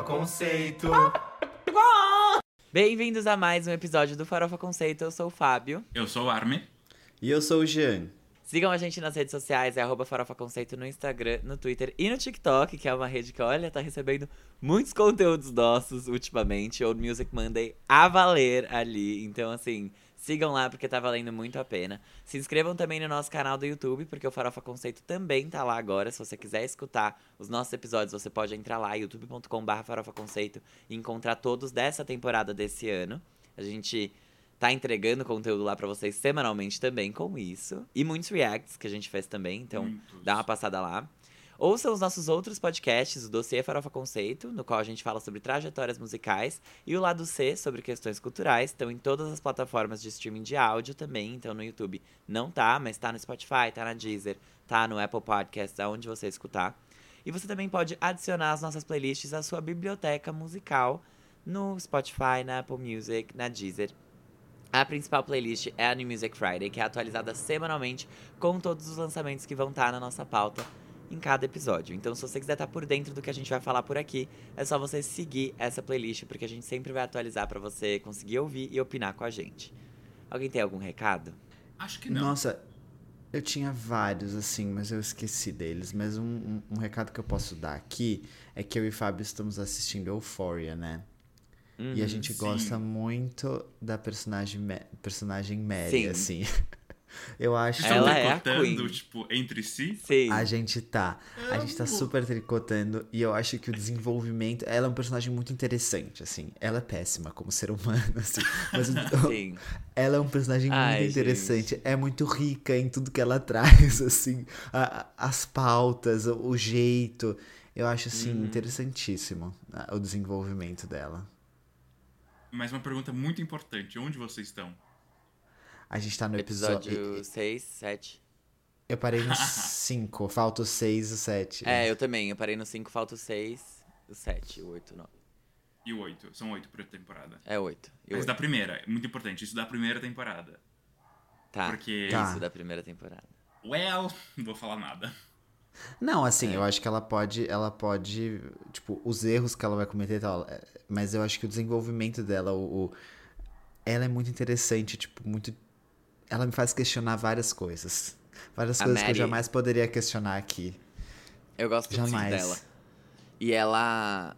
Farofa Conceito. Bem-vindos a mais um episódio do Farofa Conceito. Eu sou o Fábio. Eu sou o Arme. E eu sou o Jean. Sigam a gente nas redes sociais, é arroba Farofa Conceito no Instagram, no Twitter e no TikTok, que é uma rede que, olha, tá recebendo muitos conteúdos nossos ultimamente. Old Music Monday a valer ali. Então, assim, sigam lá porque tá valendo muito a pena. Se inscrevam também no nosso canal do YouTube, porque o Farofa Conceito também tá lá agora. Se você quiser escutar os nossos episódios, você pode entrar lá, youtube.com.br Farofa Conceito, e encontrar todos dessa temporada desse ano. A gente tá entregando conteúdo lá pra vocês semanalmente também com isso. E muitos reacts que a gente fez também, então Muitos. dá uma passada lá. Ouçam os nossos outros podcasts, o Dossiê Farofa Conceito, no qual a gente fala sobre trajetórias musicais, e o Lado C, sobre questões culturais, estão em todas as plataformas de streaming de áudio também, então no YouTube não tá, mas tá no Spotify, tá na Deezer, tá no Apple Podcasts, aonde você escutar. E você também pode adicionar as nossas playlists à sua biblioteca musical no Spotify, na Apple Music, na Deezer a principal playlist é a New Music Friday, que é atualizada semanalmente com todos os lançamentos que vão estar na nossa pauta em cada episódio. Então, se você quiser estar por dentro do que a gente vai falar por aqui, é só você seguir essa playlist, porque a gente sempre vai atualizar para você conseguir ouvir e opinar com a gente. Alguém tem algum recado? Acho que não. Nossa, eu tinha vários, assim, mas eu esqueci deles. Mas um, um, um recado que eu posso dar aqui é que eu e Fábio estamos assistindo Euphoria, né? e a gente sim. gosta muito da personagem, personagem Mary, Sim. assim. eu acho Estão Ela é a tricotando, tipo, entre si. Sim. A gente tá. A gente tá Amo. super tricotando e eu acho que o desenvolvimento. Ela é um personagem muito interessante, assim. Ela é péssima como ser humano, assim. Mas Sim. ela é um personagem Ai, muito interessante. É muito rica em tudo que ela traz, assim. A- as pautas, o, jeito. Eu acho, assim, Uhum. interessantíssimo ah, o desenvolvimento dela. Mas uma pergunta muito importante: onde vocês estão? A gente tá no episódio. Episódio 6, 7. Eu parei no 5, falta o 6 e o 7. É, eu também. Eu parei no 5, falta o 6, o 7, o 8, 9. E o oito. São oito por temporada. É 8. E Mas oito. da primeira, é muito importante. Isso da primeira temporada. Tá. porque- Isso Tá. da primeira temporada. Well, não vou falar nada. Não, assim, É. eu acho que ela pode, ela pode, tipo, os erros que ela vai cometer e tal, é, mas eu acho que o desenvolvimento dela, o, o- ela é muito interessante, tipo, muito, ela me faz questionar várias coisas, várias A coisas que eu jamais poderia questionar aqui, Eu gosto muito jamais. dela. E ela.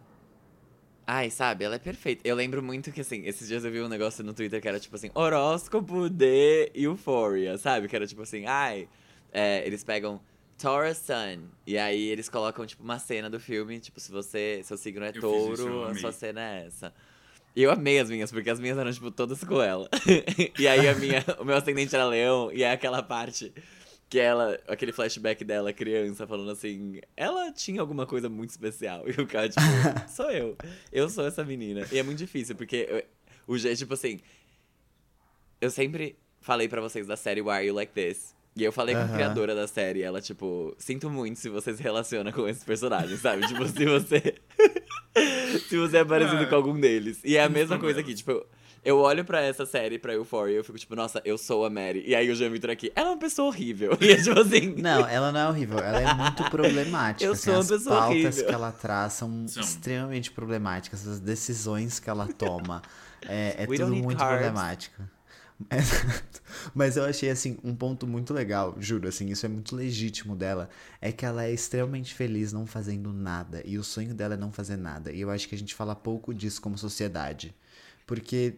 Ai, sabe, ela é perfeita. Eu lembro muito que, assim, esses dias eu vi um negócio no Twitter que era tipo assim: horóscopo de Euphoria, sabe? Que era tipo assim: ai, é, eles pegam Taurus Sun. E aí eles colocam, tipo, uma cena do filme, tipo, se você. Seu signo é touro, a sua cena é essa. Eu amei as minhas, porque as minhas eram, tipo, todas com ela. e aí a minha, o meu ascendente era leão, e é aquela parte que ela, aquele flashback dela, criança, falando assim, ela tinha alguma coisa muito especial. E o cara, tipo, sou eu. Eu sou essa menina. E é muito difícil, porque eu- o jeito, tipo assim, eu sempre falei pra vocês da série Why Are You Like This? E eu falei com a criadora da série, ela, tipo, sinto muito se você se relaciona com esses personagens, sabe? tipo, se você. se você é parecido Ah, com algum deles. E é a mesma coisa aqui, tipo. Eu olho pra essa série, pra Euphoria, e eu fico tipo, nossa, eu sou a Mary. E aí o Jean Vitor aqui, ela é uma pessoa horrível. E é tipo assim. Não, ela não é horrível, ela é muito problemática. Eu assim, sou uma as pessoa pautas horrível. que ela traz são, São. extremamente problemáticas, as decisões que ela toma. É, é tudo muito problemático. Exato. Mas eu achei, assim, um ponto muito legal, juro, assim, isso é muito legítimo dela, é que ela é extremamente feliz não fazendo nada, e o sonho dela é não fazer nada, e eu acho que a gente fala pouco disso como sociedade, porque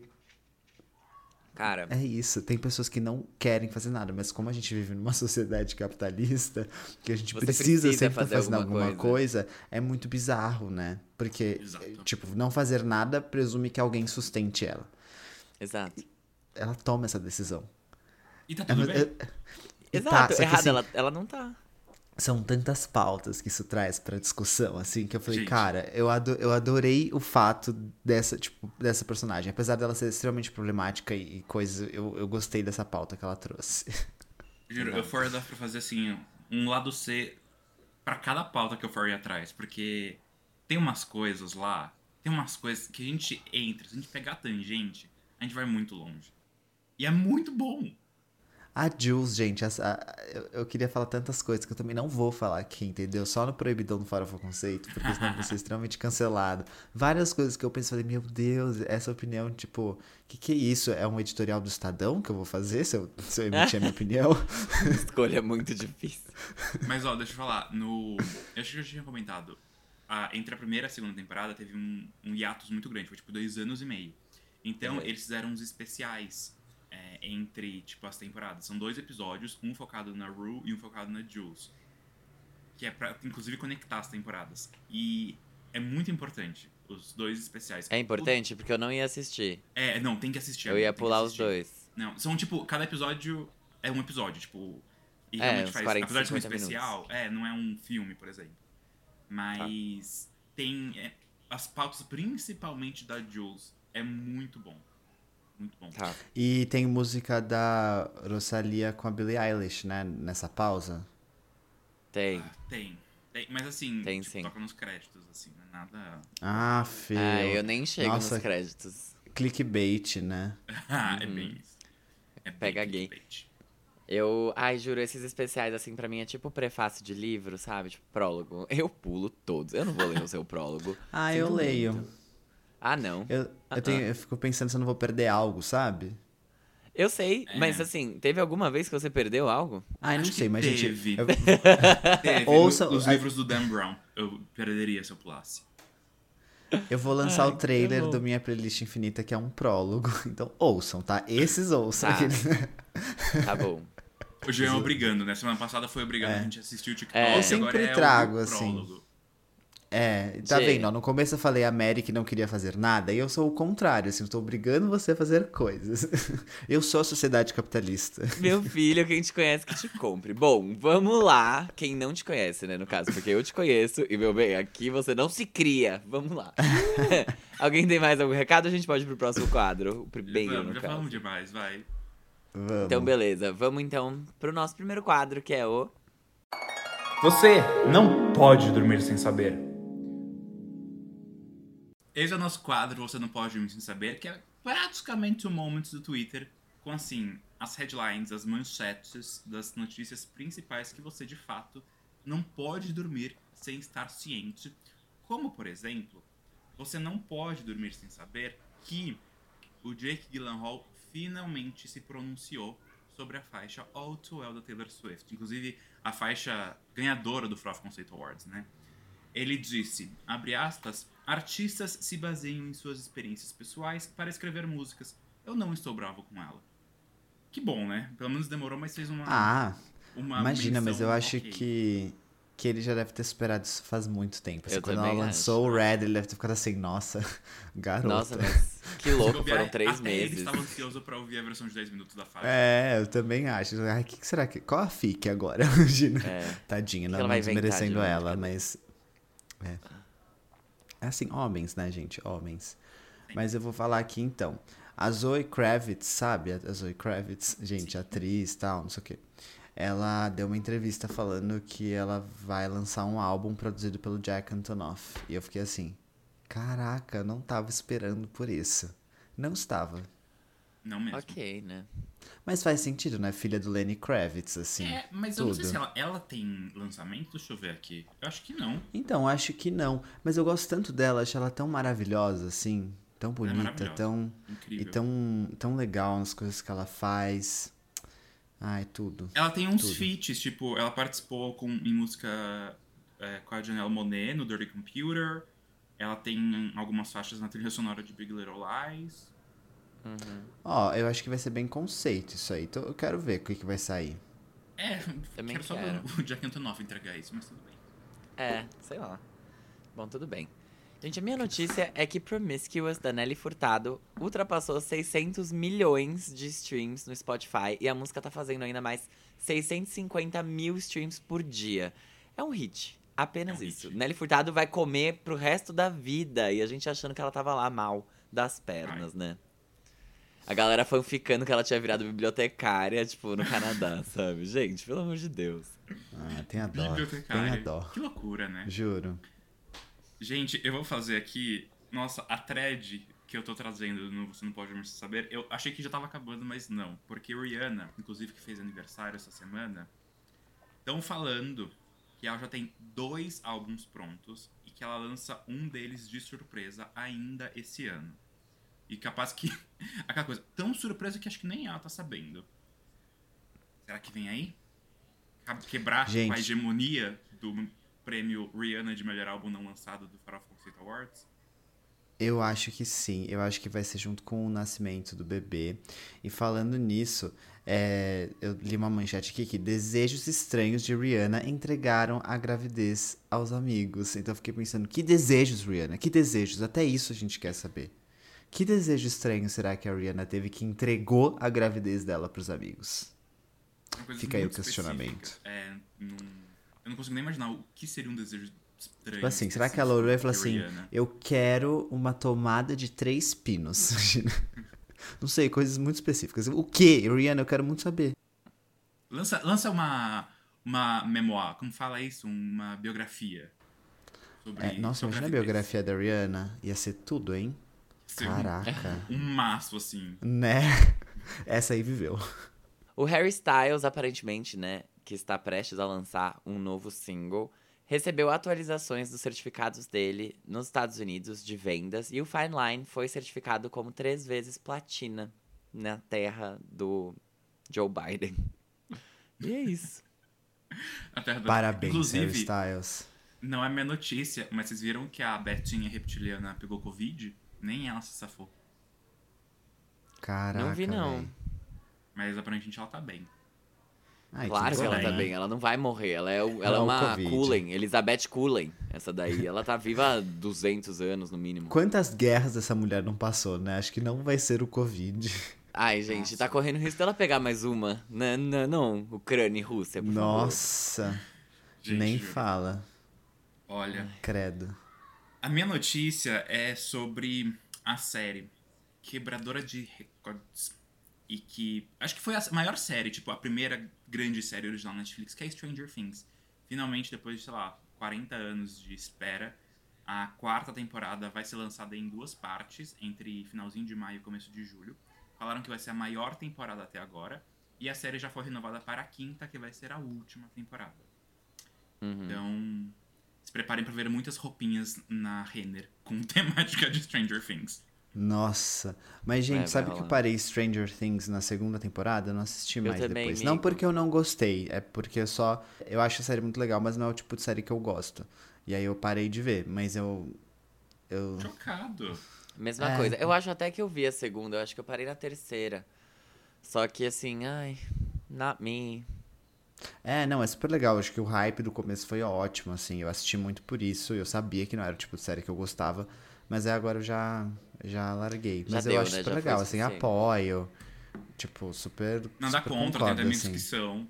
Cara, é isso, tem pessoas que não querem fazer nada, mas como a gente vive numa sociedade capitalista, que a gente precisa, precisa sempre estar fazer fazendo alguma alguma coisa. é muito bizarro, né? Porque, Exato. tipo, não fazer nada presume que alguém sustente ela. exato. Ela toma essa decisão. E tá É, tudo mas- bem. é- e tá, Exato, que, errada, assim, ela, ela não tá. São tantas pautas que isso traz pra discussão, assim, que eu falei, Gente. cara, eu, ado- eu adorei o fato dessa, tipo, dessa personagem. Apesar dela ser extremamente problemática e, e coisa, eu, eu gostei dessa pauta que ela trouxe. Juro, Euphoria dá pra fazer assim, um lado C pra cada pauta que Euphoria traz, porque tem umas coisas lá, tem umas coisas que a gente entra, se a gente pegar a tangente, a gente vai muito longe. E é muito bom. A Jules, gente, essa, a- eu, eu queria falar tantas coisas que eu também não vou falar aqui, entendeu? Só no Proibidão do Farofa Conceito, porque senão eu vou ser extremamente cancelado. Várias coisas que eu pensei, falei, meu Deus, essa opinião, tipo, que que é isso? É um editorial do Estadão que eu vou fazer se eu, se eu emitir a minha opinião? Escolha muito difícil. Mas ó, deixa eu falar, no. Eu acho que eu já tinha comentado. a- entre a primeira e a segunda temporada teve um, um hiatus muito grande, foi tipo dois anos e meio. Então Uhum. eles fizeram uns especiais é, entre, tipo, as temporadas. São dois episódios, um focado na Rue e um focado na Jules. Que é pra, inclusive, conectar as temporadas. E é muito importante, os dois especiais. É importante porque eu não ia assistir. O- é, não, tem que assistir. Eu ia pular os dois. Não, são tipo, cada episódio é um episódio, tipo. E É, realmente uns faz. 40, apesar de ser um 50 especial, é, não é um filme, por exemplo. Mas tem. é, as pautas, principalmente da Jules, é muito bom. Muito bom. Tá. E tem música da Rosalia com a Billie Eilish, né? Nessa pausa. Tem. Ah, tem. Tem, mas assim, Tem, tipo, sim. toca nos créditos, assim, não é nada. Ah, feio. Ah, eu nem chego Nossa. nos créditos. Clickbait, né? Ah, é bem isso. É bem Uhum. Pega gay. clickbait. Eu, ai, juro, esses especiais, assim, pra mim é tipo prefácio de livro, sabe? Tipo, prólogo. Eu pulo todos. Eu não vou ler o seu prólogo. Ah, Sinto eu leio. muito. Ah, não. Eu, Ah, eu, tenho, eu fico pensando se eu não vou perder algo, sabe? Eu sei, É. mas assim, teve alguma vez que você perdeu algo? Ai, não Acho que sei, mas teve. gente. eu- Teve, Ouça- os livros do Dan Brown. Eu perderia se eu pulasse. Eu vou lançar Ai, o trailer do Minha Playlist Infinita, que é um prólogo. Então ouçam, tá? Esses ouçam. Tá. Aqueles- Tá bom. O Jean é obrigando, né? Semana passada foi obrigando É. a gente assistir o TikTok. É. Eu agora sempre é o trago, assim. prólogo. É, tá Gente. vendo? ó, No começo eu falei a Mary que não queria fazer nada, e eu sou o contrário, assim, eu tô obrigando você a fazer coisas. eu sou a sociedade capitalista. Meu filho, quem te conhece que te compre. Bom, vamos lá. Quem não te conhece, né, no caso, porque eu te conheço e, meu bem, aqui você não se cria. Vamos lá. Alguém tem mais algum recado? A gente pode ir pro próximo quadro. O primeiro, Vamos, no já caso. falamos demais, vai. Vamos. Então, beleza. Vamos então pro nosso primeiro quadro, que é o. Você não pode dormir sem saber. Esse é o nosso quadro Você Não Pode Sem Saber, que é praticamente o Moments do Twitter, com assim, as headlines, as manchetes das notícias principais que você de fato não pode dormir sem estar ciente. Como, por exemplo, você não pode dormir sem saber que o Jake Gyllenhaal finalmente se pronunciou sobre a faixa All Too Well da Taylor Swift. Inclusive, a faixa ganhadora do Froth Concept Awards, né? Ele disse, abre aspas, artistas se baseiam em suas experiências pessoais para escrever músicas. Eu não estou bravo com ela. Que bom, né? Pelo menos demorou, mas fez uma... Ah, uma imagina, mas eu acho ok. que, que ele já deve ter superado isso faz muito tempo. Assim, Eu quando ela também lançou o Red, ele deve ter ficado assim, nossa, garota. Nossa, mas que louco, foram três até ele meses. estava ansioso para ouvir a versão de 10 minutos da faixa. É, eu também acho. Ai, o que, que será que. Qual a FIC agora? Imagina. É. Tadinha, não, desmerecendo novo, ela, cadê? mas. É. É assim, homens, né, gente? Homens. Mas eu vou falar aqui então. A Zoe Kravitz, sabe? A Zoe Kravitz, gente, atriz e tal, não sei o quê. Ela deu uma entrevista falando que ela vai lançar um álbum produzido pelo Jack Antonoff. E eu fiquei assim, caraca, eu não tava esperando por isso. Não estava. Não mesmo. Ok, né? Mas faz sentido, né? Filha do Lenny Kravitz, assim. É, mas eu não sei tudo. se ela, ela tem lançamento. Deixa eu ver aqui. Eu acho que não. Então, acho que não. Mas eu gosto tanto dela, acho ela tão maravilhosa, assim. Tão bonita, maravilhosa. tão. Incrível. E tão, tão legal nas coisas que ela faz. Ai, tudo. Ela tem uns Tudo. feats, tipo, ela participou com, em música é, com a Janelle Monet no Dirty Computer. Ela tem algumas faixas na trilha sonora de Big Little Lies. Ó, eu acho que vai ser bem conceito isso aí. Então eu quero ver o que, que vai sair. É, Também quero só quero. ver o Jack Antonoff entregar isso, mas tudo bem. É, sei lá. Bom, tudo bem. Gente, a minha notícia é que Promiscuous, da Nelly Furtado, ultrapassou 600 milhões de streams no Spotify e a música tá fazendo ainda mais 650 mil streams por dia. É um hit. Apenas É um isso. hit. Nelly Furtado vai comer pro resto da vida e a gente achando que ela tava lá mal das pernas, né? A galera fanficando que ela tinha virado bibliotecária, tipo, no Canadá, sabe? Gente, pelo amor de Deus. Ah, tem a dó. Tem Bibliotecária. a dó. Que loucura, né? Juro. Gente, eu vou fazer aqui. Nossa, a thread que eu tô trazendo no Você Não Pode Me Saber, eu achei que já tava acabando, mas não. Porque Rihanna, inclusive que fez aniversário essa semana, estão falando que ela já tem dois álbuns prontos e que ela lança um deles de surpresa ainda esse ano. E capaz que. Aquela coisa, tão surpresa que acho que nem ela tá sabendo. Será que vem aí? Quebrar Gente. a hegemonia do prêmio Rihanna de melhor álbum não lançado do Farofa Conceito Awards? Eu acho que sim, eu acho que vai ser junto com o nascimento do bebê. E falando nisso, é, eu li uma manchete aqui que desejos estranhos de Rihanna entregaram a gravidez aos amigos. Então eu fiquei pensando, que desejos, Rihanna? Que desejos? Até isso a gente quer saber. Que desejo estranho será que a Rihanna teve que entregou a gravidez dela pros amigos? Fica aí o questionamento. É, não- eu não consigo nem imaginar o que seria um desejo estranho. Tipo assim, será que ela olhou e falou assim: Rihanna. Eu quero uma tomada de três pinos? Não sei, coisas muito específicas. O que, Rihanna? Eu quero muito saber. Lança, lança uma, uma memoir, como fala isso? Uma biografia. Sobre É, nossa, sua imagina a biografia da Rihanna. Ia ser tudo, hein? Um- Caraca. Um maço, assim. né? Essa aí viveu. O Harry Styles, aparentemente, né, que está prestes a lançar um novo single, recebeu atualizações dos certificados dele nos Estados Unidos de vendas e o Fine Line foi certificado como três vezes platina na terra do Joe Biden. E é isso. A terra da- Parabéns, Harry Inclusive, Styles. não é minha notícia, mas vocês viram que a Betinha reptiliana pegou Covid? Nem ela se safou. Caraca. não vi, não. véi. Mas aparentemente ela tá bem. Ai, claro que ela bem, tá bem, ela não vai morrer. Ela é, ela Ela é é uma Covid. Cullen, Elizabeth Cullen, essa daí. Ela tá viva há 200 anos, no mínimo. Quantas guerras essa mulher não passou, né? Acho que não vai ser o Covid. Ai, gente, tá correndo risco dela pegar mais uma. Não, não, não. Ucrânia e Rússia, por favor. Nossa. Nem fala. Olha, Credo. A minha notícia é sobre a série Quebradora de Recordes. E que. Acho que foi a maior série, tipo, a primeira grande série original na Netflix, que é Stranger Things. Finalmente, depois de, sei lá, 40 anos de espera, a quarta temporada vai ser lançada em duas partes, entre finalzinho de maio e começo de julho. Falaram que vai ser a maior temporada até agora. E a série já foi renovada para a quinta, que vai ser a última temporada. Uhum. Então, se preparem para ver muitas roupinhas na Renner com temática de Stranger Things. Nossa. Mas, gente, vai sabe que eu parei Stranger Things na segunda temporada? Eu não assisti mais também, depois. Não porque eu não gostei, é porque eu só. Eu acho a série muito legal, mas não é o tipo de série que eu gosto. E aí eu parei de ver, mas eu. Eu. Chocado. Mesma É. coisa. Eu acho até que eu vi a segunda, eu acho que eu parei na terceira. Só que assim, ai, not me. É, não, é super legal. Acho que o hype do começo foi ótimo, assim. Eu assisti muito por isso. Eu sabia que não era o tipo de série que eu gostava. Mas aí agora eu já, já larguei. Já Mas deu, eu acho né? super Já legal, assim, suficiente. apoio. Tipo, super. Não dá super contra, tem concordo, amigos assim. que são.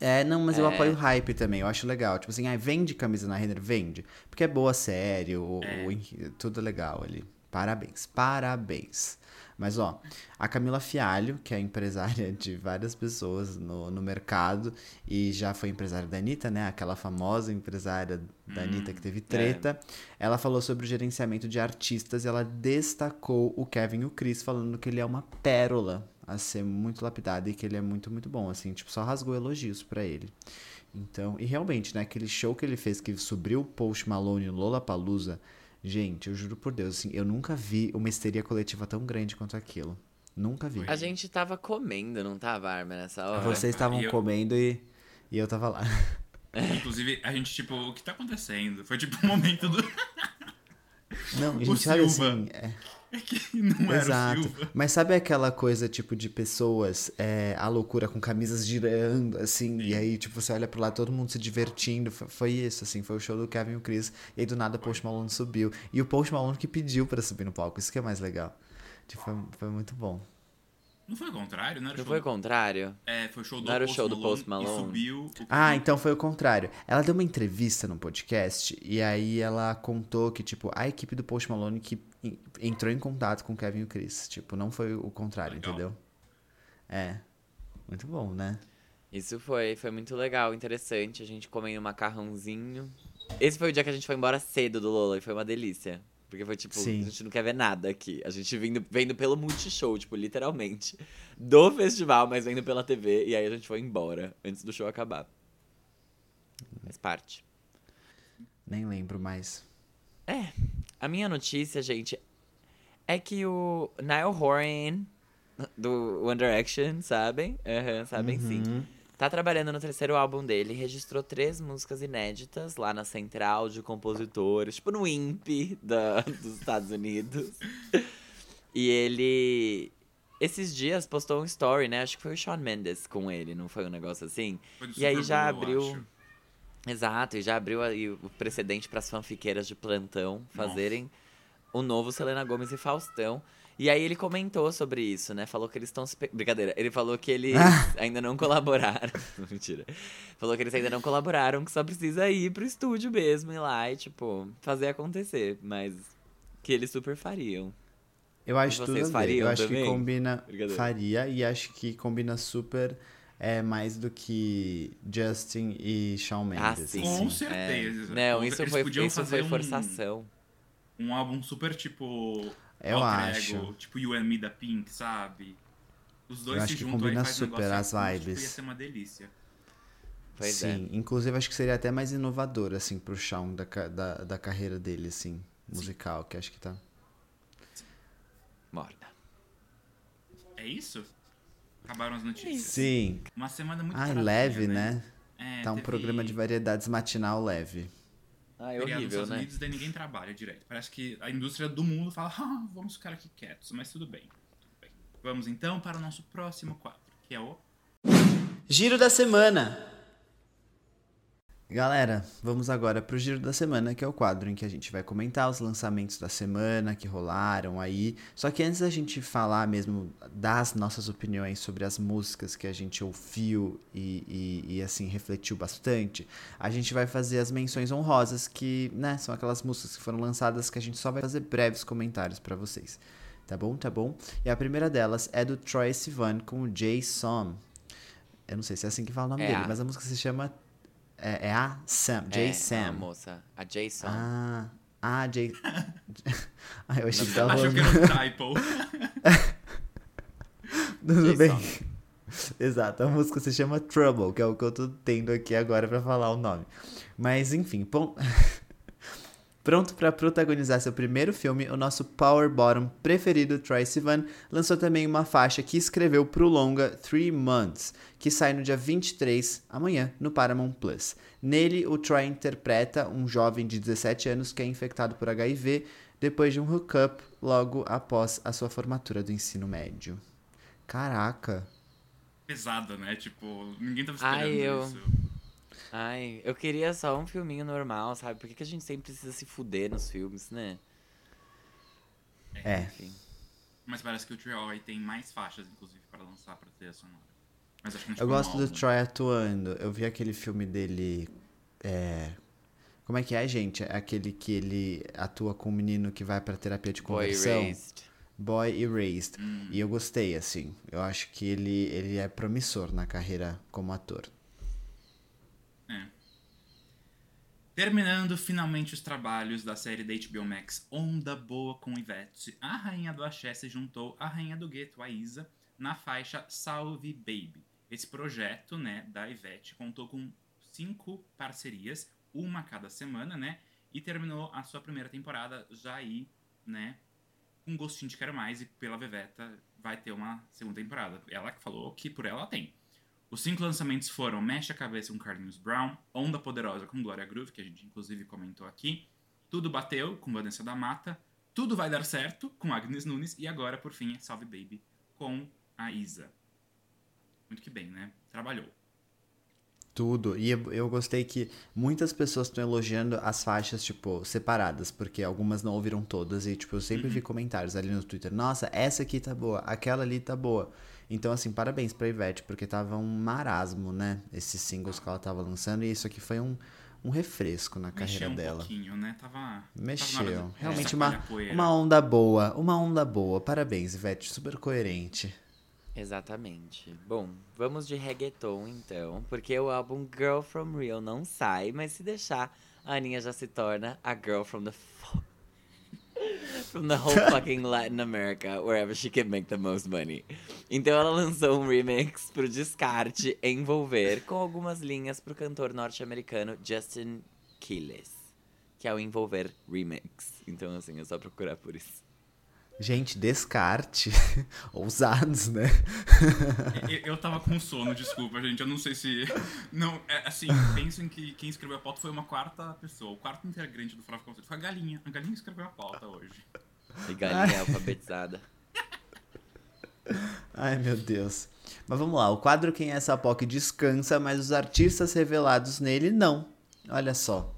É, não, mas eu É. apoio o hype também, eu acho legal. Tipo assim, ah, vende camisa na Renner, vende. Porque é boa série, É. tudo legal ali. Parabéns, parabéns. Mas ó, a Camila Fialho, que é empresária de várias pessoas no, no mercado e já foi empresária da Anitta, né? Aquela famosa empresária da Anitta que teve treta. Ela falou sobre o gerenciamento de artistas e ela destacou o Kevin e o Chris, falando que ele é uma pérola a ser muito lapidado e que ele é muito, muito bom, assim, tipo, só rasgou elogios pra ele. Então, e realmente, né, aquele show que ele fez que subiu o Post Malone no Lollapalooza, gente, eu juro por Deus, assim, eu nunca vi uma histeria coletiva tão grande quanto aquilo. Nunca vi. A gente tava comendo, não tava, Arma, nessa hora? Vocês estavam eu- comendo e, e eu tava lá. Inclusive, a gente, tipo, o que tá acontecendo? Foi tipo o momento do. Não, O gente, olha Silva. assim, é, É que não era o Exato. Silva. Mas sabe aquela coisa, tipo, de pessoas, é, a loucura com camisas girando, assim, e aí, tipo, você olha pro lado, todo mundo se divertindo. Foi, foi isso, assim, foi o show do Kevin e o Chris. E aí, do nada, o Post Malone subiu. E o Post Malone que pediu pra subir no palco, isso que é mais legal. Tipo, foi, foi muito bom. Não foi o contrário, não era o Não show foi o do... contrário? É, foi o show do Não era o Post show do Malone Post Malone? E subiu o... Ah, então foi o contrário. Ela deu uma entrevista no podcast e aí ela contou que, tipo, a equipe do Post Malone que en- entrou em contato com o Kevin e o Chris. Tipo, não foi o contrário, Legal. entendeu? É. Muito bom, né? Isso foi, foi muito legal, interessante. A gente comendo um macarrãozinho. Esse foi o dia que a gente foi embora cedo do Lola e foi uma delícia. Porque foi tipo, Sim. a gente não quer ver nada aqui. A gente vindo, vendo pelo Multishow, tipo, literalmente. Do festival, mas vendo pela TV. E aí a gente foi embora antes do show acabar. Faz parte. Nem lembro mais. É, a minha notícia, gente, é que o Niall Horan, do One Direction, sabem? Aham, sabem sim. Tá trabalhando no terceiro álbum dele, registrou três músicas inéditas lá na Central de Compositores, tipo no INPE da, dos Estados Unidos. E ele, esses dias, postou um story, né? Acho que foi o Shawn Mendes com ele, não foi um negócio assim? Foi E aí já abriu. Exato, e já abriu aí o precedente para as fanfiqueiras de plantão fazerem o novo Selena Gomes e Faustão. E aí ele comentou sobre isso, né? Falou que eles estão se... pe- Brincadeira. Ele falou que eles ainda não colaboraram. Mentira. Falou que eles ainda não colaboraram, que só precisa ir pro estúdio mesmo, ir lá e, tipo, fazer acontecer. Mas que eles super fariam. Eu acho vocês tudo a ver. fariam Eu acho também? que combina. Faria e acho que combina super é, mais do que Justin e Shawn Mendes. Ah, sim. Com assim. certeza. Não, Eles isso foi, isso fazer foi um- forçação. Um álbum super tipo. Eu alter acho. ego, tipo You and Me da Pink, sabe? Os dois Eu se acho que juntam combina aí faz um super negócio as vibes. Ia ser uma delícia. Pois é. Sim, inclusive acho que seria até mais inovador, assim, pro Shawn da, da, da carreira dele, assim, musical, que acho que tá. Morna. É isso? Acabaram as notícias. Sim. Uma semana muito fraquinha, leve, né? É, Tá um teve programa de variedades matinal leve. Ah, é feriado nos horrível, Estados né? Unidos, daí ninguém trabalha direito. Parece que a indústria do mundo fala, ah, vamos ficar aqui quietos, mas tudo bem. tudo bem. Vamos então para o nosso próximo quadro, que é o Giro da semana. Galera, vamos agora pro Giro da Semana, que é o quadro em que a gente vai comentar os lançamentos da semana que rolaram aí. Só que antes da gente falar mesmo das nossas opiniões sobre as músicas que a gente ouviu e, e, e, assim refletiu bastante, a gente vai fazer as menções honrosas, que né, são aquelas músicas que foram lançadas que a gente só vai fazer breves comentários pra vocês. Tá bom? Tá bom? E a primeira delas é do Troy Sivan com o Jay Som. Eu não sei se é assim que fala o nome É dele, mas a música se chama. É, é a Sam, Jay é, A Sam. moça, a Jason. Ah, ah, Jay. ah, eu achei que tava Achou que era um typo. Tudo Jason. bem. Exato, a música se chama Trouble, que é o que eu tô tendo aqui agora pra falar o nome. Mas enfim, pon- pronto pra protagonizar seu primeiro filme, o nosso Power Bottom preferido, Troy Sivan, lançou também uma faixa que escreveu pro longa Three Months, que sai no dia 23, amanhã, no Paramount Plus. Nele, o Troy interpreta um jovem de 17 anos que é infectado por HIV depois de um hookup logo após a sua formatura do ensino médio. Caraca. Pesada, né? Tipo, ninguém tava esperando Ai, eu- isso. Ai, eu queria só um filminho normal, sabe? Por que, que a gente sempre precisa se fuder nos filmes, né? É. Enfim. Mas parece que o Troy tem mais faixas, inclusive, para lançar pra trilha sonora. Mas acho que não Eu gosto do. Troy atuando. Eu vi aquele filme dele. É... Como é que é, gente? É aquele que ele atua com um menino que vai pra terapia de Boy conversão. Raised. Boy Erased. Hum. E eu gostei, assim. Eu acho que ele, ele é promissor na carreira como ator. É. Terminando finalmente os trabalhos da série da HBO Max Onda Boa com Ivete, a rainha do axé se juntou à rainha do gueto, a Isa, na faixa Salve Baby. Esse projeto, né, da Ivete contou com cinco parcerias, uma cada semana, né, e terminou a sua primeira temporada já aí, né, com gostinho de quero mais e pela Veveta vai ter uma segunda temporada. Ela que falou que por ela tem. Os cinco lançamentos foram Mexe a Cabeça com Carlinhos Brown, Onda Poderosa com Glória Groove, que a gente inclusive comentou aqui, Tudo Bateu com Vanessa da Mata, Tudo Vai Dar Certo com Agnes Nunes e agora, por fim, Salve Baby com a Isa. Muito que bem, né? Trabalhou. Tudo. E eu, eu gostei que muitas pessoas estão elogiando as faixas, tipo, separadas, porque algumas não ouviram todas. E, tipo, eu sempre vi comentários ali no Twitter. Nossa, essa aqui tá boa, aquela ali tá boa. Então, assim, parabéns pra Ivete, porque tava um marasmo, né? Esses singles que ela tava lançando. E isso aqui foi um, um refresco na carreira Mexeu um dela. pouquinho, né? Tava. tava Mexeu. de- Realmente uma, uma onda boa. Uma onda boa. Parabéns, Ivete. Super coerente. Exatamente. Bom, vamos de reggaeton então, porque o álbum Girl From Real não sai, mas se deixar, a Aninha já se torna a Girl From The Fuck. From the whole fucking Latin America, wherever she can make the most money. Então ela lançou um remix pro Descarte Envolver, com algumas linhas pro cantor norte-americano Justin Quiles, que é o Envolver Remix. Então, assim, é só procurar por isso. Gente, descarte. Ousados, né? Eu, eu tava com sono, desculpa, gente. Eu não sei se. Não, é, assim, pensem que quem escreveu a pauta foi uma quarta pessoa. O quarto integrante do Farofa Conceito foi a galinha. A galinha escreveu a pauta hoje. E galinha alfabetizada. Ai, meu Deus. Mas vamos lá, o quadro Quem é essa POC descansa, mas os artistas revelados nele não. Olha só.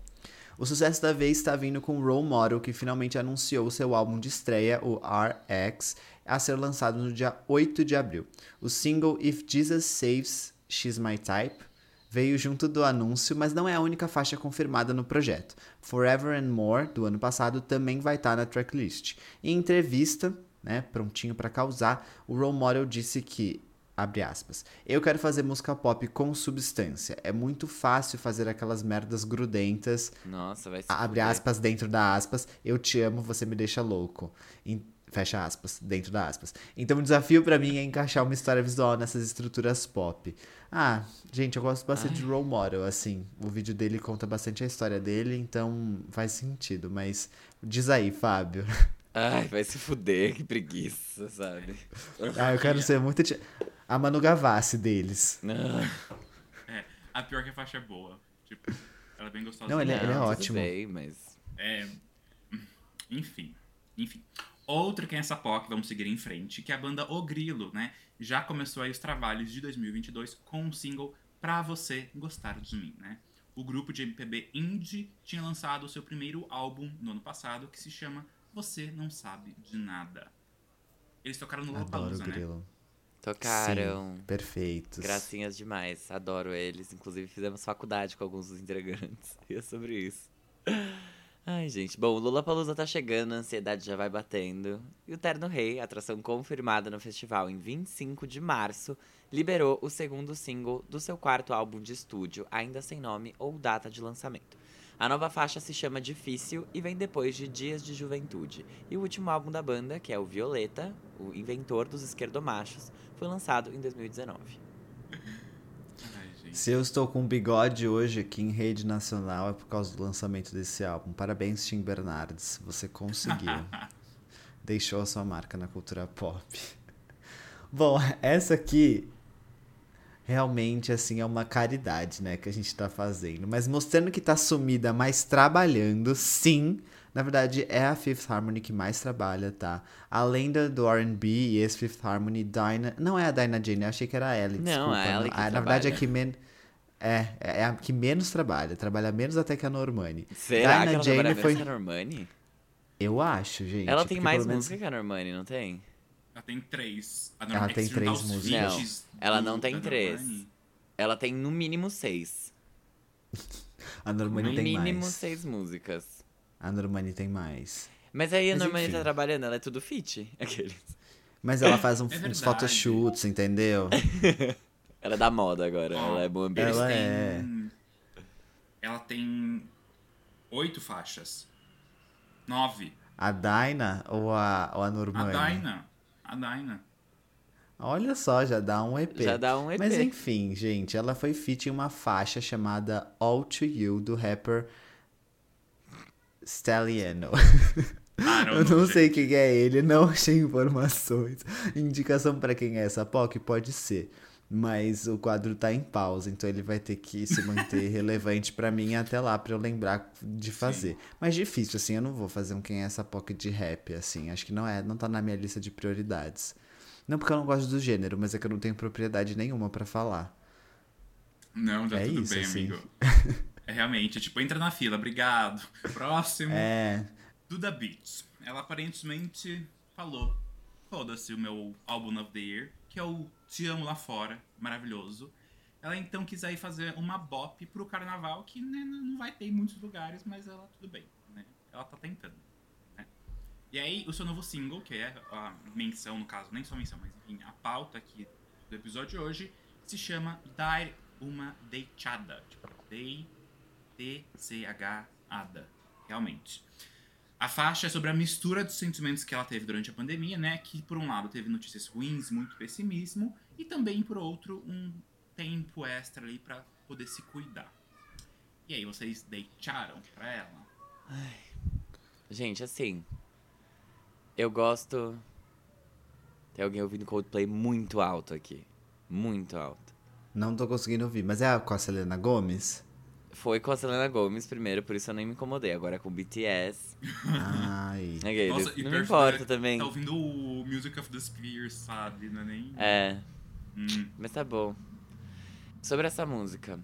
O sucesso da vez está vindo com Role Model, que finalmente anunciou seu álbum de estreia, o RX, a ser lançado no dia 8 de abril. O single If Jesus Saves, She's My Type veio junto do anúncio, mas não é a única faixa confirmada no projeto. Forever and More, do ano passado, também vai estar na tracklist. Em entrevista, né, prontinho para causar, o Role Model disse que abre aspas. Eu quero fazer música pop com substância. É muito fácil fazer aquelas merdas grudentas. Nossa, vai ser. Abre aspas dentro da aspas. Eu te amo, você me deixa louco. Em- fecha aspas, dentro da aspas. Então o desafio pra mim é encaixar uma história visual nessas estruturas pop. Ah, gente, eu gosto bastante de role model, assim. O vídeo dele conta bastante a história dele, então faz sentido. Mas diz aí, Fábio. Ai, vai se fuder, que preguiça, sabe? Ah, eu quero ser muito. A Manu Gavassi deles. Ah, É, a pior que a faixa é boa. Tipo, ela é bem gostosa. Não, ele é- não, ele é ótimo. bem, mas. É, enfim, enfim. Outra que é essa POC, vamos seguir em frente, que é a banda O Grilo, né? Já começou aí os trabalhos de 2022 com um single Pra Você Gostar de Mim, né? O grupo de MPB Indie tinha lançado o seu primeiro álbum no ano passado, que se chama Você Não Sabe de Nada. Eles tocaram no Adoro o Lollapalooza, né? grilo. Tocaram. Sim, perfeitos. Gracinhas demais, adoro eles. Inclusive fizemos faculdade com alguns dos integrantes. E é sobre isso. Ai, gente. Bom, o Lollapalooza tá chegando, a ansiedade já vai batendo. E o Terno Rei, atração confirmada no festival em 25 de março, liberou o segundo single do seu quarto álbum de estúdio, ainda sem nome ou data de lançamento. A nova faixa se chama Difícil e vem depois de Dias de Juventude. E o último álbum da banda, que é o Violeta, o inventor dos esquerdomachos, foi lançado em 2019. Ai, gente. Se eu estou com um bigode hoje aqui em rede nacional é por causa do lançamento desse álbum. Parabéns, Tim Bernardes. Você conseguiu. Deixou a sua marca na cultura pop. Bom, essa aqui realmente assim é uma caridade, né, que a gente tá fazendo, mas mostrando que tá sumida, mas trabalhando, sim. Na verdade, é a Fifth Harmony que mais trabalha, tá? Além da- do R&B e esse Fifth Harmony, Dinah... Não é a Dinah Jane, eu achei que era a Ellie, Não, desculpa. a Ellie que Ah, Na verdade, é que men... É, é a que menos trabalha. Trabalha menos até que a Normani. Será Dinah que ela Jane trabalha foi- menos que a Normani? Eu acho, gente. Ela tem mais menos- música que a Normani, não tem? Ela tem três. A Ela Norma- tem se juntar três músicas. Não, ela não tem três. Normani, Ela tem no mínimo seis. A Normani no tem mínimo mais. seis músicas. A Normani tem mais. Mas aí a Mas Normani enfim. tá trabalhando, ela é tudo fit. Aqueles. Mas ela faz um- É uns photoshoots, entendeu? Ela é da moda agora, Ó, ela é boa ambiente. Ela é. Ela tem oito faixas. Nove. A Dinah ou a, ou a Normani? A Dinah. A Dinah. Olha só, já dá um EP. Já dá um EP. Mas enfim, gente, ela foi feat em uma faixa chamada All To You, do rapper Stalliano. Ah, Eu não gente. sei quem é ele, não achei informações. Indicação pra quem é essa POC? Pode ser. Mas o quadro tá em pausa, então ele vai ter que se manter relevante pra mim até lá pra eu lembrar de fazer. Mas difícil, assim, eu não vou fazer um quem é essa POC de rap, assim. Acho que não é, não tá na minha lista de prioridades. Não porque eu não gosto do gênero, mas é que eu não tenho propriedade nenhuma pra falar. Não, tá É tudo isso, bem, assim. amigo. É realmente, tipo, entra na fila, obrigado. Próximo. É, Duda Beats. Ela aparentemente falou: foda-se o meu álbum of the year, que é o Te Amo Lá Fora, maravilhoso. Ela então quis aí fazer uma bop pro carnaval, que né, não vai ter em muitos lugares, mas ela tudo bem, né? Ela tá tentando. né? E aí, o seu novo single, que é a menção, no caso, nem só menção, mas enfim, a pauta aqui do episódio de hoje, se chama Dar Uma Deichada. Tipo, dei, D-C-H-ada. Realmente. A faixa é sobre a mistura dos sentimentos que ela teve durante a pandemia, né? Que por um lado teve notícias ruins, muito pessimismo, e também por outro um tempo extra ali pra poder se cuidar. E aí, vocês deitaram pra ela? Gente, assim. Eu gosto. Tem alguém ouvindo Coldplay muito alto aqui. Muito alto. Não tô conseguindo ouvir, mas é a com a Selena Gomes? Foi com a Selena Gomes primeiro, por isso eu nem me incomodei. Agora é com o BTS. Ai. Aqueles. Nossa, e não me importa tá- também. Tá ouvindo o Music of the Spheres, sabe? Não é nem. É. Hum. Mas tá bom. Sobre essa música.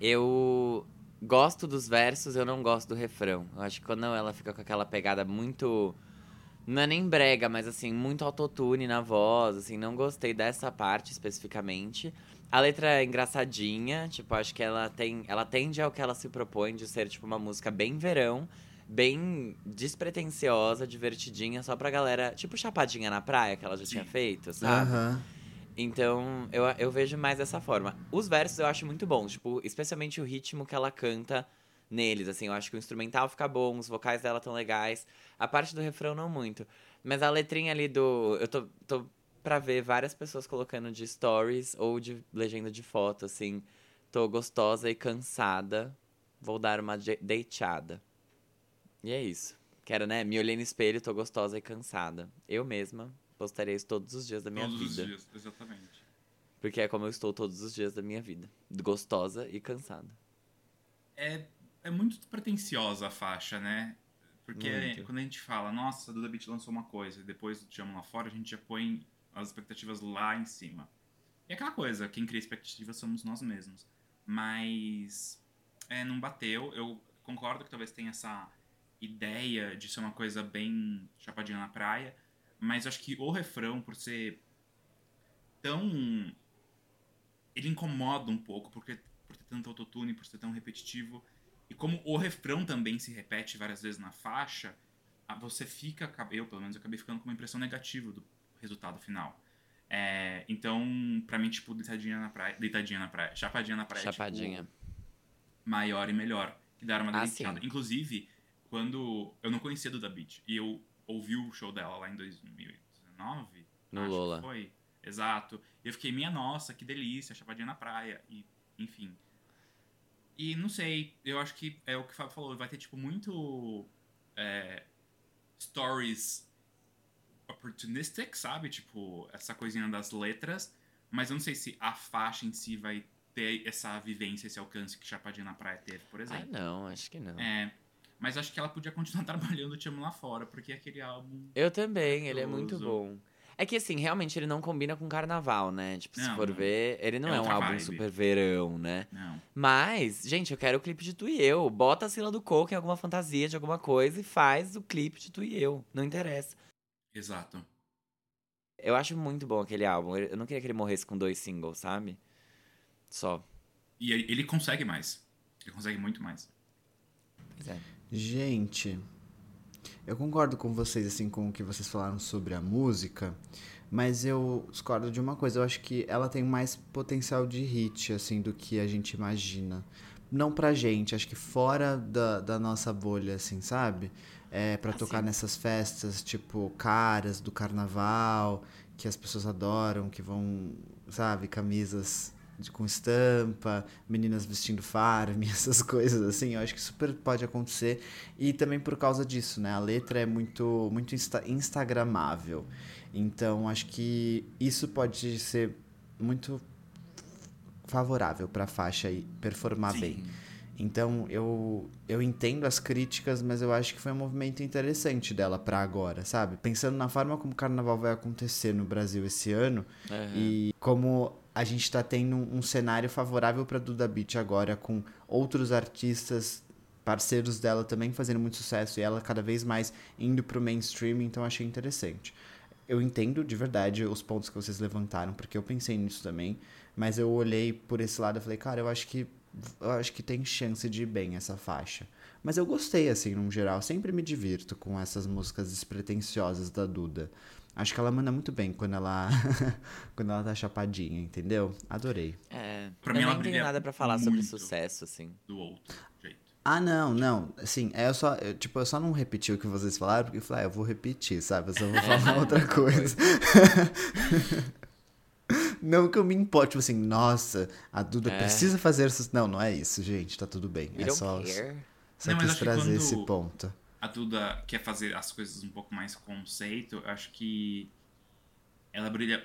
Eu gosto dos versos, eu não gosto do refrão. Eu acho que quando ela fica com aquela pegada muito. Não é nem brega, mas assim, muito autotune na voz, assim, não gostei dessa parte especificamente. A letra é engraçadinha, tipo, acho que ela tem. Ela tende ao que ela se propõe de ser, tipo, uma música bem verão, bem despretensiosa, divertidinha, só pra galera. Tipo chapadinha na praia que ela já Sim. tinha feito, sabe? Aham. Então, eu, eu vejo mais dessa forma. Os versos eu acho muito bons, tipo, especialmente o ritmo que ela canta neles, assim, eu acho que o instrumental fica bom, os vocais dela tão legais. A parte do refrão não muito. Mas a letrinha ali do. Eu tô, tô pra ver várias pessoas colocando de stories ou de legenda de foto, assim. Tô gostosa e cansada. Vou dar uma de- deitada. E é isso. Quero, né? Me olhei no espelho, tô gostosa e cansada. Eu mesma postarei isso todos os dias da minha Todos vida. os dias, exatamente. Porque é como eu estou todos os dias da minha vida. Gostosa e cansada. É, é muito pretensiosa a faixa, né? Porque Muito. quando a gente fala, nossa, a Duda Beat lançou uma coisa, e depois do Te Amo Lá Fora, a gente já põe as expectativas lá em cima. E aquela coisa, quem cria expectativas somos nós mesmos. Mas é, não bateu. Eu concordo que talvez tenha essa ideia de ser uma coisa bem chapadinha na praia, mas acho que o refrão, por ser tão. Ele incomoda um pouco, porque por ter tanto autotune, por ser tão repetitivo. E como o refrão também se repete várias vezes na faixa, você fica, eu pelo menos, acabei ficando com uma impressão negativa do resultado final. É, então, pra mim, tipo, deitadinha na praia, deitadinha na praia, chapadinha na praia, tipo, Chapadinha. maior e melhor que dar uma Ah, deitada. sim. Inclusive, quando eu não conhecia Duda Beat e eu ouvi o show dela lá em 2019, No acho que Lola. foi. Exato. E eu fiquei, minha nossa, que delícia, chapadinha na praia e enfim. E não sei, eu acho que é o que o Fábio falou, vai ter tipo muito é, stories opportunistic, sabe? Tipo, essa coisinha das letras, mas eu não sei se a faixa em si vai ter essa vivência, esse alcance que Chapadinha na Praia teve, por Ah, exemplo. não, acho que não. É, mas acho que ela podia continuar trabalhando Te Amo Lá Fora, porque aquele álbum... Eu também, ele é muito bom. É que assim, realmente ele não combina com carnaval, né? Tipo, se Não, for não. ver, ele não É é, um álbum vibe. super verão, né? Não. Mas, gente, eu quero o clipe de Tu e Eu. Bota a Sila do Coco em alguma fantasia de alguma coisa e faz o clipe de Tu e Eu. Não interessa. Exato. Eu acho muito bom aquele álbum. Eu não queria que ele morresse com dois singles, sabe? Só. E ele consegue mais. Ele consegue muito mais. Pois é. Gente, eu concordo com vocês, assim, com o que vocês falaram sobre a música, mas eu discordo de uma coisa. Eu acho que ela tem mais potencial de hit, assim, do que a gente imagina. Não pra gente, acho que fora da, da nossa bolha, assim, sabe? É, pra Ah, tocar nessas festas, tipo, caras do carnaval, que as pessoas adoram, que vão, sabe, camisas de- com estampa, meninas vestindo farm, essas coisas assim, eu acho que super pode acontecer. E também por causa disso, né? A letra é muito, muito insta instagramável. Então acho que isso pode ser muito favorável pra faixa e performar Sim. bem. Então eu, eu entendo as críticas, mas eu acho que foi um movimento interessante dela pra agora, sabe? Pensando na forma como o carnaval vai acontecer no Brasil esse ano, Aham. e como a gente tá tendo um, um cenário favorável pra Duda Beat agora, com outros artistas parceiros dela também fazendo muito sucesso e ela cada vez mais indo pro mainstream, então achei interessante. Eu entendo de verdade os pontos que vocês levantaram, porque eu pensei nisso também, mas eu olhei por esse lado e falei, cara, eu acho que eu acho que tem chance de ir bem essa faixa. Mas eu gostei, assim, no geral. Sempre me divirto com essas músicas despretensiosas da Duda. Acho que ela manda muito bem quando ela, quando ela tá chapadinha, entendeu? Adorei. É. Pra eu mim, ela nem tenho nada pra falar sobre sucesso, assim. Do outro jeito. Ah, não, não. Assim, é eu só, eu, tipo, eu só não repeti o que vocês falaram, porque eu falei, ah, eu vou repetir, sabe? Eu só vou falar outra coisa. Não que eu me importe, tipo assim, nossa, a Duda É. precisa fazer isso. Não, não é isso, gente, tá tudo bem. We É só, care. só Não, quis que trazer quando- esse ponto. A Duda quer fazer as coisas um pouco mais conceito, eu acho que ela brilha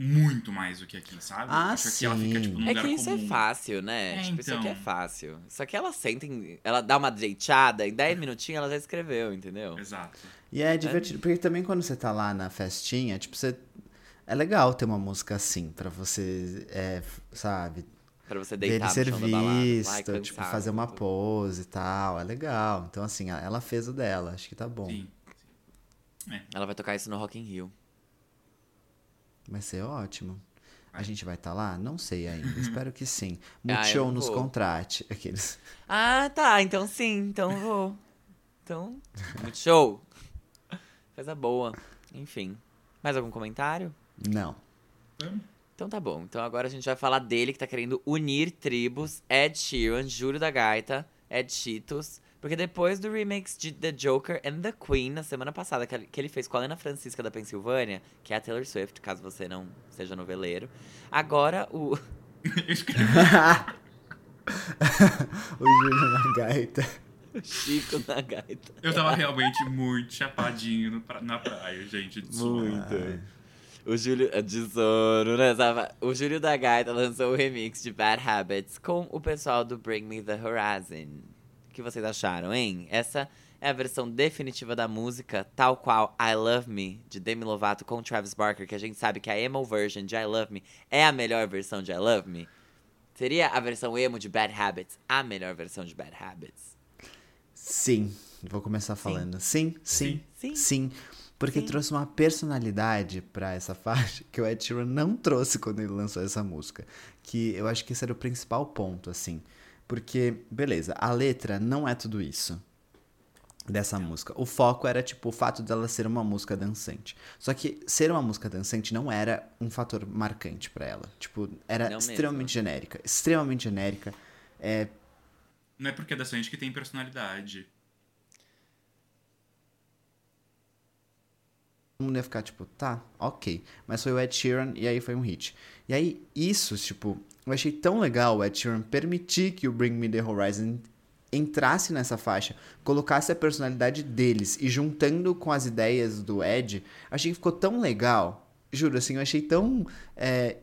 muito mais do que aqui, sabe? Ah, acho que ela fica, sim. tipo, num É lugar que isso comum. é fácil, né? É, tipo, isso aqui é então. fácil. Só que ela senta, em- ela dá uma deitada, em 10 minutinhos ela já escreveu, entendeu? Exato. E é divertido, porque também quando você tá lá na festinha, tipo, você. É legal ter uma música assim, pra você, é, sabe, Pra você deitar ser balada. Ai, visto, tipo, fazer uma pose e tal, é legal. Então, assim, ela fez o dela, acho que tá bom. Sim. Ela vai tocar isso no Rock in Rio. Vai ser ótimo. A gente vai estar lá? Não sei ainda, espero que sim. Ah, Multishow não nos contrate, aqueles... Ah, tá. Então sim. Então eu vou. Então, muito show. Coisa boa. Enfim. Mais algum comentário? Não. Então tá bom. Então agora a gente vai falar dele que tá querendo unir tribos. Ed Sheeran, Júlio da Gaita, Ed Cheetos. Porque depois do remix de The Joker and the Queen, na semana passada, que ele- que ele fez com a Helena Francisca da Pensilvânia, que é a Taylor Swift, caso você não seja noveleiro. Agora o. Eu escrevi. o Júlio na gaita. Chico na gaita. Eu tava realmente muito chapadinho pra- na praia, gente. desculpa. Muito. O Júlio. Tesouro, né? O Júlio da Gaita lançou o remix de Bad Habits com o pessoal do Bring Me the Horizon. O que vocês acharam, hein? Essa é a versão definitiva da música, tal qual I Love Me, de Demi Lovato com Travis Barker, que a gente sabe que a emo version de I Love Me é a melhor versão de I Love Me. Seria a versão emo de Bad Habits a melhor versão de Bad Habits? Sim, vou começar falando. Sim, sim, Sim. sim. Porque Sim. trouxe uma personalidade pra essa faixa que o Ed Sheeran não trouxe quando ele lançou essa música. Que eu acho que esse era o principal ponto, assim. Porque, beleza, a letra não é tudo isso dessa música. O foco era, tipo, o fato dela ser uma música dançante. Só que ser uma música dançante não era um fator marcante pra ela. Tipo, era Não mesmo. extremamente genérica. Extremamente genérica. É, Não é porque é da gente que tem personalidade. Todo mundo ia ficar tipo, tá, ok. Mas foi o Ed Sheeran e aí foi um hit. E aí, isso, tipo, eu achei tão legal o Ed Sheeran permitir que o Bring Me The Horizon entrasse nessa faixa, colocasse a personalidade deles e juntando com as ideias do Ed, achei que ficou tão legal. Juro, assim, eu achei tão é,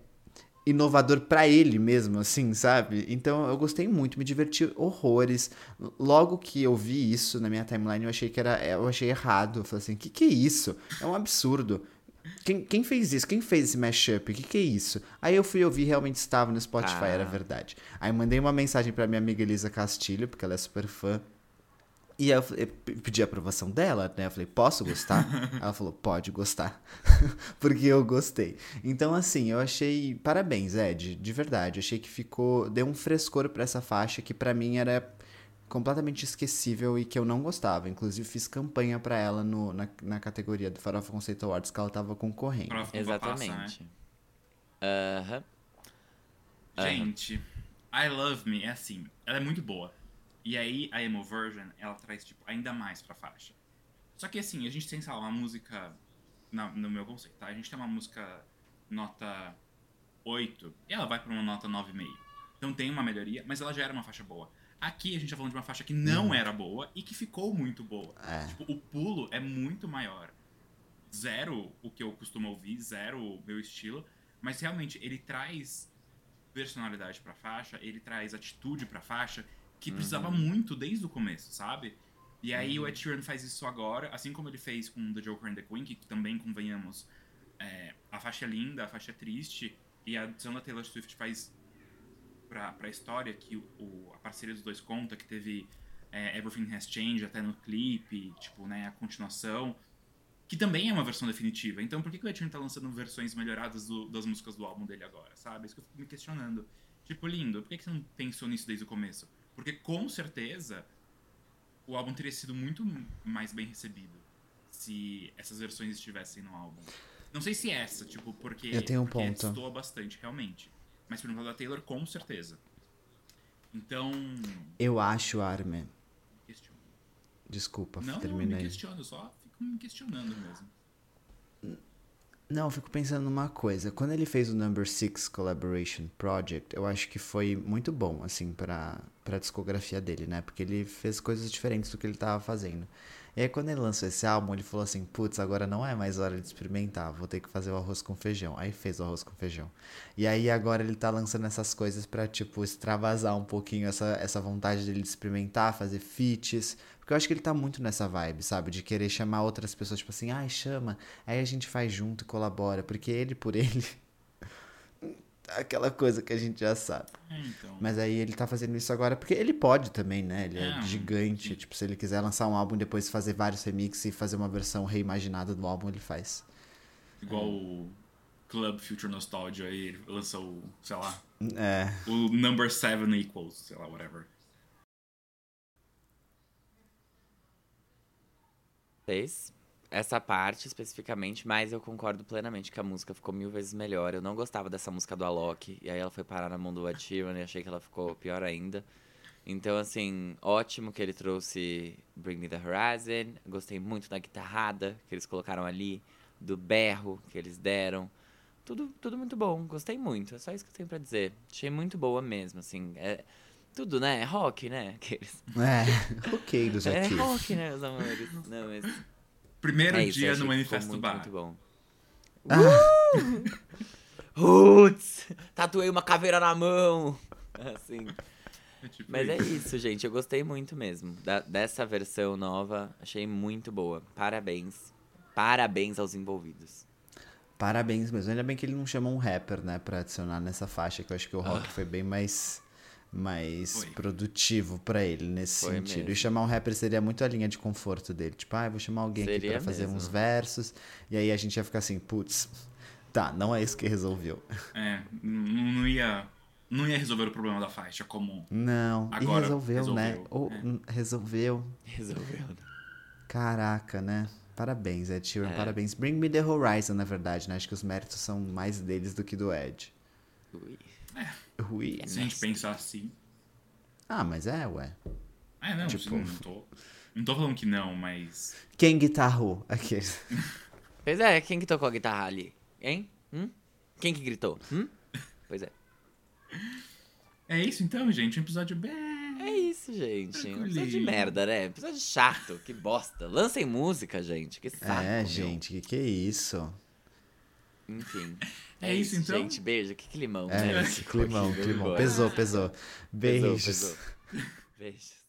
inovador pra ele mesmo, assim, sabe? Então eu gostei muito, me diverti horrores. Logo que eu vi isso na minha timeline, eu achei que era, eu achei errado. Eu falei assim, que que é isso? É um absurdo. Quem, quem fez isso? Quem fez esse mashup? Que que é isso? Aí eu fui ouvir, realmente estava no Spotify, Ah. era verdade. Aí mandei uma mensagem pra minha amiga Elisa Castilho, porque ela é super fã. E eu, eu pedi a aprovação dela, né? Eu falei, posso gostar? Ela falou, pode gostar. Porque eu gostei. Então, assim, eu achei. Parabéns, Ed, de verdade. Achei que ficou. Deu um frescor pra essa faixa que pra mim era completamente esquecível e que eu não gostava. Inclusive, fiz campanha pra ela no, na, na categoria do Farofa Conceito Awards que ela tava concorrendo. Né? Exatamente. Aham. Aham. Gente, I Love Me é assim, ela é muito boa. E aí a emo version, ela traz tipo ainda mais pra faixa. Só que assim, a gente tem, sei lá, uma música na- no meu conceito, tá? A gente tem uma música nota 8 e ela vai pra uma nota 9,5. Então tem uma melhoria, mas ela já era uma faixa boa. Aqui a gente tá falando de uma faixa que não era boa e que ficou muito boa. É. Tipo, o pulo é muito maior. Zero o que eu costumo ouvir, zero o meu estilo. Mas realmente, ele traz personalidade pra faixa, ele traz atitude pra faixa, que precisava muito desde o começo, sabe? E aí o Ed Sheeran faz isso agora, assim como ele fez com The Joker and the Queen, que também, convenhamos, é, a faixa é linda, a faixa é triste, e a adição da Taylor Swift faz pra, pra história que o, o- a parceria dos dois conta, que teve é, Everything Has Changed até no clipe, tipo, né, a continuação, que também é uma versão definitiva. Então por que, que o Ed Sheeran tá lançando versões melhoradas do- das músicas do álbum dele agora, sabe? Isso que eu fico me questionando. Tipo, lindo, por que, que você não pensou nisso desde o começo? Porque com certeza o álbum teria sido muito mais bem recebido se essas versões estivessem no álbum. Não sei se essa, tipo, porque, Eu tenho um porque ponto. destoa bastante, realmente. Mas por exemplo, da Taylor, com certeza. Então. Eu acho, Armin. Desculpa, Não, não, me terminei. questiono, eu só fico me questionando mesmo. Não, eu fico pensando numa coisa. Quando ele fez o Number Six Collaboration Project, eu acho que foi muito bom, assim, pra, pra discografia dele, né? Porque ele fez coisas diferentes do que ele tava fazendo. E aí, quando ele lançou esse álbum, ele falou assim: putz, agora não é mais hora de experimentar, vou ter que fazer o arroz com feijão. Aí fez o arroz com feijão. E aí, agora ele tá lançando essas coisas pra, tipo, extravasar um pouquinho essa, essa vontade dele de experimentar, fazer feats. Porque eu acho que ele tá muito nessa vibe, sabe? De querer chamar outras pessoas, tipo assim, ai, chama. Aí a gente faz junto e colabora. Porque ele por ele. Aquela coisa que a gente já sabe. É, então. Mas aí ele tá fazendo isso agora porque ele pode também, né? Ele é, É, gigante. Tipo, se ele quiser lançar um álbum e depois fazer vários remixes e fazer uma versão reimaginada do álbum, ele faz. Igual o Club Future Nostalgia aí, ele lança o, sei lá, É. o Number 7 Equals, sei lá, whatever. Fez essa parte especificamente, mas eu concordo plenamente que a música ficou mil vezes melhor. Eu não gostava dessa música do Alok, e aí ela foi parar na mão do Sheeran e achei que ela ficou pior ainda. Então, assim, ótimo que ele trouxe Bring Me The Horizon. Gostei muito da guitarrada que eles colocaram ali, do berro que eles deram. Tudo, tudo muito bom, gostei muito. É só isso que eu tenho pra dizer. Achei muito boa mesmo, assim. É, tudo, né? É rock, né? Aqueles. É. Roqueiros É aqui. rock, né, meus amores? Não, mas Primeiro é isso, dia no Manifesto ficou Bar. muito, muito bom. Ah, Roots! Tatuei uma caveira na mão! Assim. É tipo Mas é isso. isso, gente. Eu gostei muito mesmo. Da- dessa versão nova, achei muito boa. Parabéns. Parabéns aos envolvidos. parabéns mesmo. Ainda bem que ele não chamou um rapper, né, pra adicionar nessa faixa, que eu acho que o rock foi bem mais. Mais Foi. produtivo pra ele nesse Foi sentido. mesmo. E chamar um rapper seria muito a linha de conforto dele. Tipo, ah, eu vou chamar alguém aqui Seria pra fazer mesmo. uns versos. E aí a gente ia ficar assim, putz, tá, não é isso que resolveu. É, não ia, não ia resolver o problema da faixa comum. Não, e Agora resolveu, né? resolveu, Ou, é. hum, resolveu. Resolveu. Caraca, né? Parabéns, Ed Sheeran, É. parabéns. Bring Me The Horizon, na verdade, né? Acho que os méritos são mais deles do que do Ed. Ui. Ui. É Se a gente pensar assim. Ah, mas é, ué. É, não, Tipo- não tô. Não tô falando que não, mas. Quem guitarrou? Aqueles. Pois é, quem que tocou a guitarra ali? Hein? Hum? Quem que gritou? Hum? Pois é. É isso então, gente. Um episódio bem. É isso, gente. Um episódio de merda, né? Episódio chato, que bosta. Lancem música, gente. Que saco. é, meu. gente, que que é isso? Enfim. É isso, então? Gente, beijo. Que climão, É, né? climão, climão. Pesou, pesou. Pesou, Beijos. pesou. Beijos.